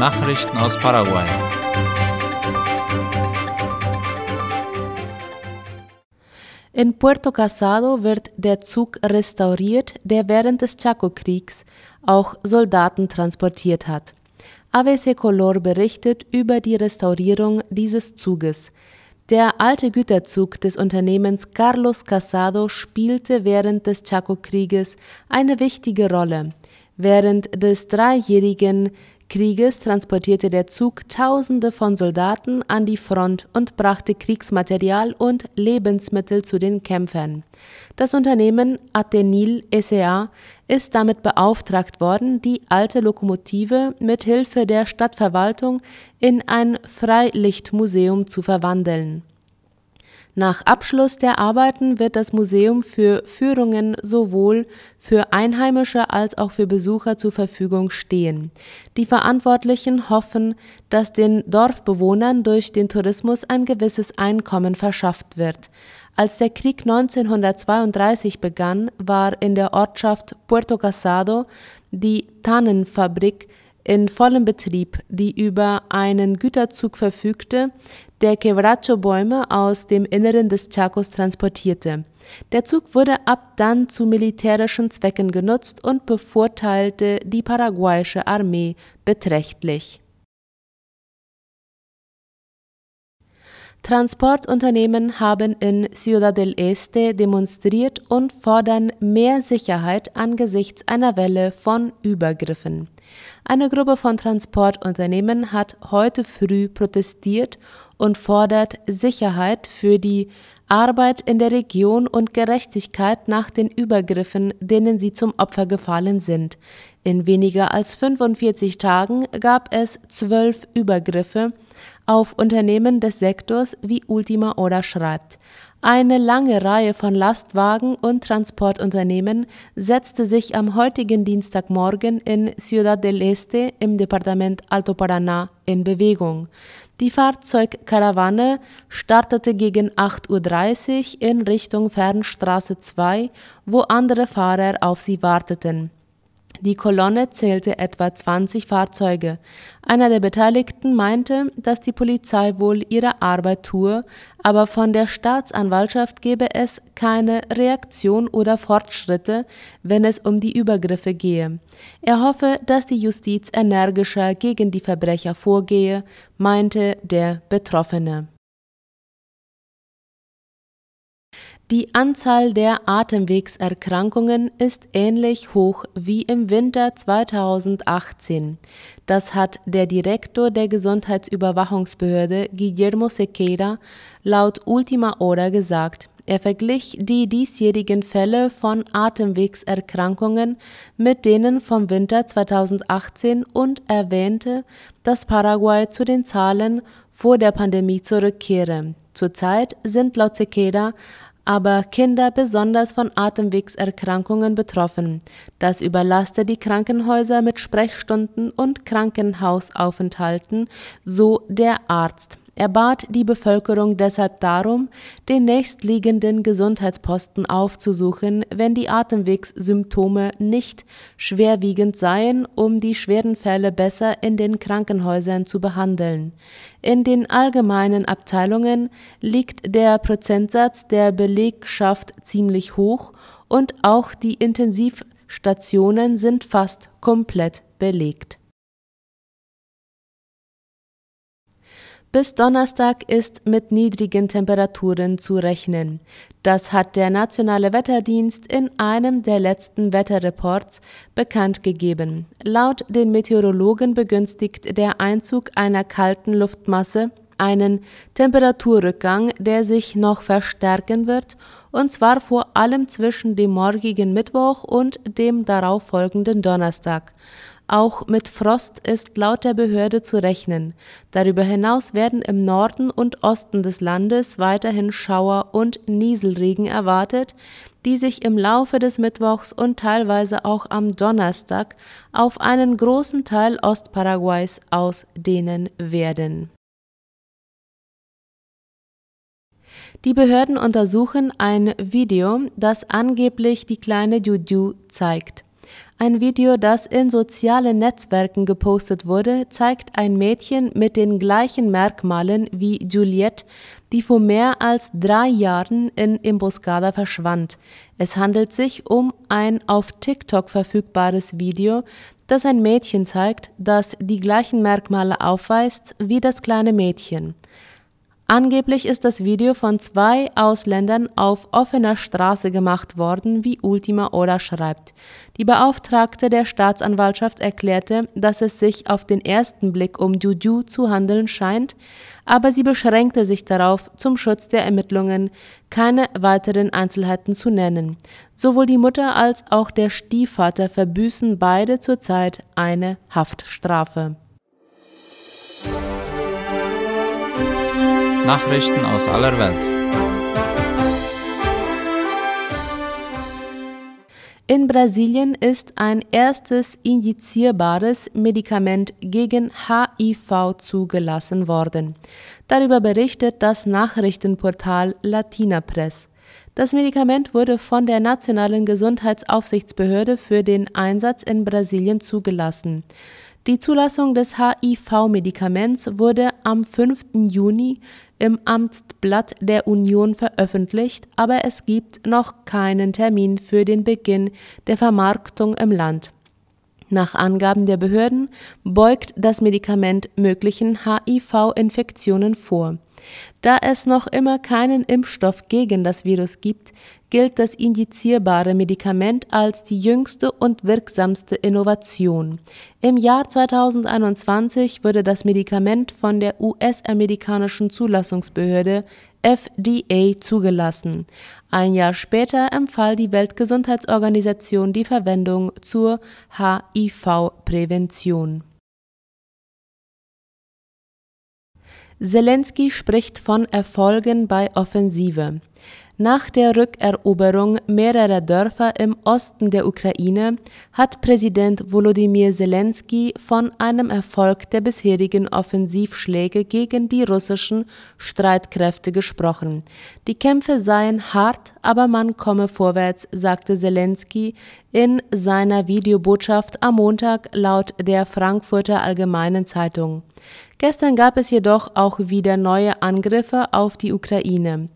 Nachrichten aus Paraguay. In Puerto Casado wird der Zug restauriert, der während des Chaco-Kriegs auch Soldaten transportiert hat. ABC Color berichtet über die Restaurierung dieses Zuges. Der alte Güterzug des Unternehmens Carlos Casado spielte während des Chaco-Krieges eine wichtige Rolle. Während des dreijährigen Krieges transportierte der Zug Tausende von Soldaten an die Front und brachte Kriegsmaterial und Lebensmittel zu den Kämpfern. Das Unternehmen Atenil SA ist damit beauftragt worden, die alte Lokomotive mit Hilfe der Stadtverwaltung in ein Freilichtmuseum zu verwandeln. Nach Abschluss der Arbeiten wird das Museum für Führungen sowohl für Einheimische als auch für Besucher zur Verfügung stehen. Die Verantwortlichen hoffen, dass den Dorfbewohnern durch den Tourismus ein gewisses Einkommen verschafft wird. Als der Krieg 1932 begann, war in der Ortschaft Puerto Casado die Tannenfabrik in vollem Betrieb, die über einen Güterzug verfügte, der Quebracho-Bäume aus dem Inneren des Chacos transportierte. Der Zug wurde ab dann zu militärischen Zwecken genutzt und bevorteilte die paraguayische Armee beträchtlich. Transportunternehmen haben in Ciudad del Este demonstriert und fordern mehr Sicherheit angesichts einer Welle von Übergriffen. Eine Gruppe von Transportunternehmen hat heute früh protestiert und fordert Sicherheit für die Arbeit in der Region und Gerechtigkeit nach den Übergriffen, denen sie zum Opfer gefallen sind. In weniger als 45 Tagen gab es zwölf Übergriffe auf Unternehmen des Sektors, wie Ultima Oda schreibt. Eine lange Reihe von Lastwagen und Transportunternehmen setzte sich am heutigen Dienstagmorgen in Ciudad del Este im Departement Alto Paraná in Bewegung. Die Fahrzeugkarawane startete gegen 8.30 Uhr in Richtung Fernstraße 2, wo andere Fahrer auf sie warteten. Die Kolonne zählte etwa 20 Fahrzeuge. Einer der Beteiligten meinte, dass die Polizei wohl ihre Arbeit tue, aber von der Staatsanwaltschaft gebe es keine Reaktion oder Fortschritte, wenn es um die Übergriffe gehe. Er hoffe, dass die Justiz energischer gegen die Verbrecher vorgehe, meinte der Betroffene. Die Anzahl der Atemwegserkrankungen ist ähnlich hoch wie im Winter 2018. Das hat der Direktor der Gesundheitsüberwachungsbehörde Guillermo Sequeira laut Ultima Hora gesagt. Er verglich die diesjährigen Fälle von Atemwegserkrankungen mit denen vom Winter 2018 und erwähnte, dass Paraguay zu den Zahlen vor der Pandemie zurückkehre. Zurzeit sind laut Sequeira aber Kinder besonders von Atemwegserkrankungen betroffen. Das überlastet die Krankenhäuser mit Sprechstunden und Krankenhausaufenthalten, so der Arzt. Er bat die Bevölkerung deshalb darum, den nächstliegenden Gesundheitsposten aufzusuchen, wenn die Atemwegssymptome nicht schwerwiegend seien, um die schweren Fälle besser in den Krankenhäusern zu behandeln. In den allgemeinen Abteilungen liegt der Prozentsatz der Belegschaft ziemlich hoch und auch die Intensivstationen sind fast komplett belegt. Bis Donnerstag ist mit niedrigen Temperaturen zu rechnen. Das hat der Nationale Wetterdienst in einem der letzten Wetterreports bekannt gegeben. Laut den Meteorologen begünstigt der Einzug einer kalten Luftmasse einen Temperaturrückgang, der sich noch verstärken wird, und zwar vor allem zwischen dem morgigen Mittwoch und dem darauffolgenden Donnerstag. Auch mit Frost ist laut der Behörde zu rechnen. Darüber hinaus werden im Norden und Osten des Landes weiterhin Schauer und Nieselregen erwartet, die sich im Laufe des Mittwochs und teilweise auch am Donnerstag auf einen großen Teil Ostparaguays ausdehnen werden. Die Behörden untersuchen ein Video, das angeblich die kleine Juju zeigt. Ein Video, das in sozialen Netzwerken gepostet wurde, zeigt ein Mädchen mit den gleichen Merkmalen wie Juliette, die vor mehr als drei Jahren in Emboscada verschwand. Es handelt sich um ein auf TikTok verfügbares Video, das ein Mädchen zeigt, das die gleichen Merkmale aufweist wie das kleine Mädchen. Angeblich ist das Video von zwei Ausländern auf offener Straße gemacht worden, wie Ultima Ola schreibt. Die Beauftragte der Staatsanwaltschaft erklärte, dass es sich auf den ersten Blick um Juju zu handeln scheint, aber sie beschränkte sich darauf, zum Schutz der Ermittlungen keine weiteren Einzelheiten zu nennen. Sowohl die Mutter als auch der Stiefvater verbüßen beide zurzeit eine Haftstrafe. Nachrichten aus aller Welt. In Brasilien ist ein erstes injizierbares Medikament gegen HIV zugelassen worden. Darüber berichtet das Nachrichtenportal Latina Press. Das Medikament wurde von der Nationalen Gesundheitsaufsichtsbehörde für den Einsatz in Brasilien zugelassen. Die Zulassung des HIV-Medikaments wurde am 5. Juni im Amtsblatt der Union veröffentlicht, aber es gibt noch keinen Termin für den Beginn der Vermarktung im Land. Nach Angaben der Behörden beugt das Medikament möglichen HIV-Infektionen vor. Da es noch immer keinen Impfstoff gegen das Virus gibt, gilt das injizierbare Medikament als die jüngste und wirksamste Innovation. Im Jahr 2021 wurde das Medikament von der US-amerikanischen Zulassungsbehörde FDA zugelassen. Ein Jahr später empfahl die Weltgesundheitsorganisation die Verwendung zur HIV-Prävention. Zelensky spricht von Erfolgen bei Offensive. Nach der Rückeroberung mehrerer Dörfer im Osten der Ukraine hat Präsident Volodymyr Zelensky von einem Erfolg der bisherigen Offensivschläge gegen die russischen Streitkräfte gesprochen. Die Kämpfe seien hart, aber man komme vorwärts, sagte Zelensky in seiner Videobotschaft am Montag laut der Frankfurter Allgemeinen Zeitung. Gestern gab es jedoch auch wieder neue Angriffe auf die Ukraine.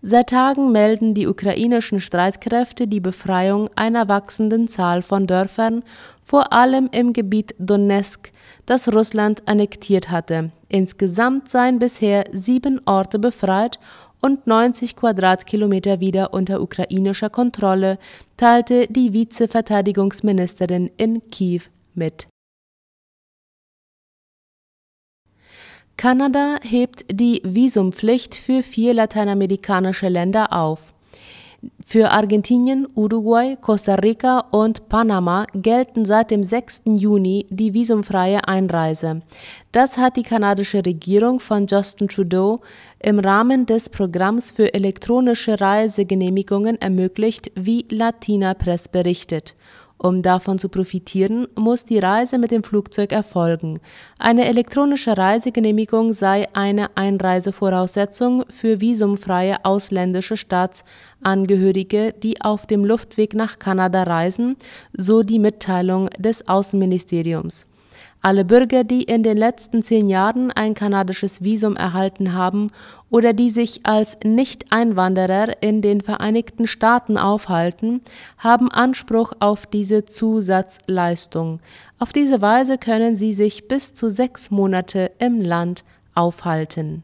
Seit Tagen melden die ukrainischen Streitkräfte die Befreiung einer wachsenden Zahl von Dörfern, vor allem im Gebiet Donetsk, das Russland annektiert hatte. Insgesamt seien bisher sieben Orte befreit und 90 Quadratkilometer wieder unter ukrainischer Kontrolle, teilte die Vizeverteidigungsministerin in Kiew mit. Kanada hebt die Visumpflicht für vier lateinamerikanische Länder auf. Für Argentinien, Uruguay, Costa Rica und Panama gelten seit dem 6. Juni die visumfreie Einreise. Das hat die kanadische Regierung von Justin Trudeau im Rahmen des Programms für elektronische Reisegenehmigungen ermöglicht, wie Latina Press berichtet. Um davon zu profitieren, muss die Reise mit dem Flugzeug erfolgen. Eine elektronische Reisegenehmigung sei eine Einreisevoraussetzung für visumfreie ausländische Staatsangehörige, die auf dem Luftweg nach Kanada reisen, so die Mitteilung des Außenministeriums. Alle Bürger, die in den letzten zehn Jahren ein kanadisches Visum erhalten haben oder die sich als Nicht-Einwanderer in den Vereinigten Staaten aufhalten, haben Anspruch auf diese Zusatzleistung. Auf diese Weise können sie sich bis zu sechs Monate im Land aufhalten.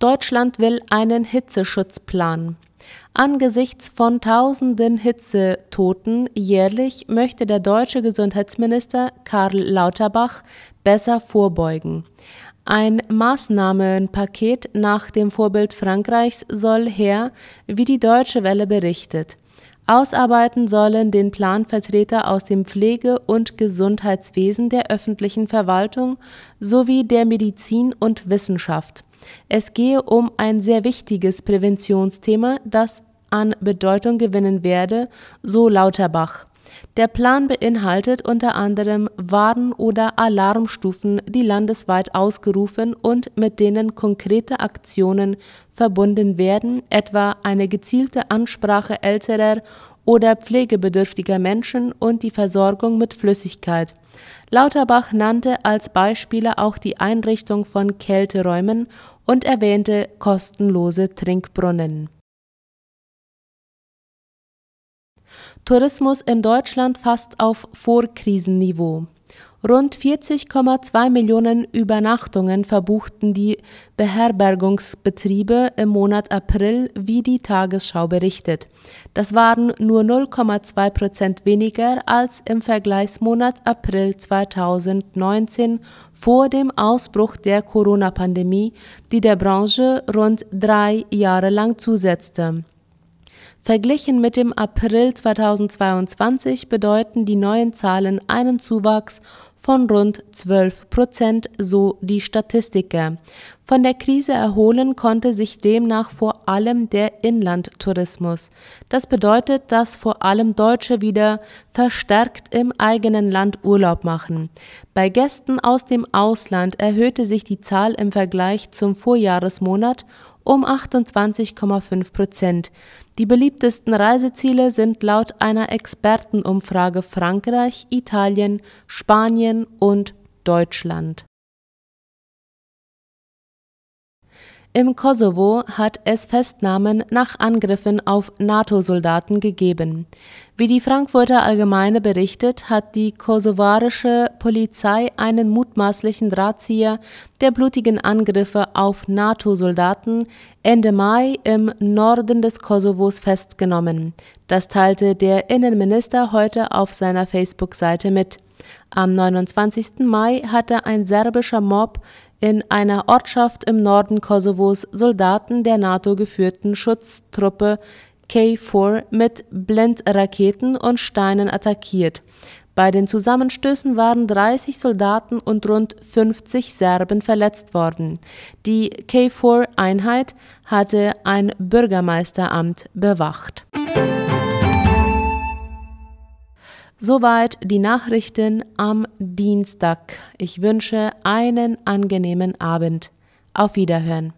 Deutschland will einen Hitzeschutzplan. Angesichts von tausenden Hitzetoten jährlich möchte der deutsche Gesundheitsminister Karl Lauterbach besser vorbeugen. Ein Maßnahmenpaket nach dem Vorbild Frankreichs soll her, wie die Deutsche Welle berichtet. Ausarbeiten sollen den Plan Vertreter aus dem Pflege- und Gesundheitswesen der öffentlichen Verwaltung sowie der Medizin und Wissenschaft. Es gehe um ein sehr wichtiges Präventionsthema, das an Bedeutung gewinnen werde, so Lauterbach. Der Plan beinhaltet unter anderem Warn- oder Alarmstufen, die landesweit ausgerufen und mit denen konkrete Aktionen verbunden werden, etwa eine gezielte Ansprache älterer oder pflegebedürftiger Menschen und die Versorgung mit Flüssigkeit. Lauterbach nannte als Beispiele auch die Einrichtung von Kälteräumen und erwähnte kostenlose Trinkbrunnen. Tourismus in Deutschland fast auf Vorkrisenniveau. Rund 40,2 Millionen Übernachtungen verbuchten die Beherbergungsbetriebe im Monat April, wie die Tagesschau berichtet. Das waren nur 0,2 Prozent weniger als im Vergleichsmonat April 2019 vor dem Ausbruch der Corona-Pandemie, die der Branche rund drei Jahre lang zusetzte. Verglichen mit dem April 2022 bedeuten die neuen Zahlen einen Zuwachs von rund 12 Prozent, so die Statistiker. Von der Krise erholen konnte sich demnach vor allem der Inlandtourismus. Das bedeutet, dass vor allem Deutsche wieder verstärkt im eigenen Land Urlaub machen. Bei Gästen aus dem Ausland erhöhte sich die Zahl im Vergleich zum Vorjahresmonat um 28,5 Prozent. Die beliebtesten Reiseziele sind laut einer Expertenumfrage Frankreich, Italien, Spanien und Deutschland. Im Kosovo hat es Festnahmen nach Angriffen auf NATO-Soldaten gegeben. Wie die Frankfurter Allgemeine berichtet, hat die kosovarische Polizei einen mutmaßlichen Drahtzieher der blutigen Angriffe auf NATO-Soldaten Ende Mai im Norden des Kosovos festgenommen. Das teilte der Innenminister heute auf seiner Facebook-Seite mit. Am 29. Mai hatte ein serbischer Mob in einer Ortschaft im Norden Kosovos Soldaten der NATO-geführten Schutztruppe K4 mit Blendraketen und Steinen attackiert. Bei den Zusammenstößen waren 30 Soldaten und rund 50 Serben verletzt worden. Die K4-Einheit hatte ein Bürgermeisteramt bewacht. Soweit die Nachrichten am Dienstag. Ich wünsche einen angenehmen Abend. Auf Wiederhören.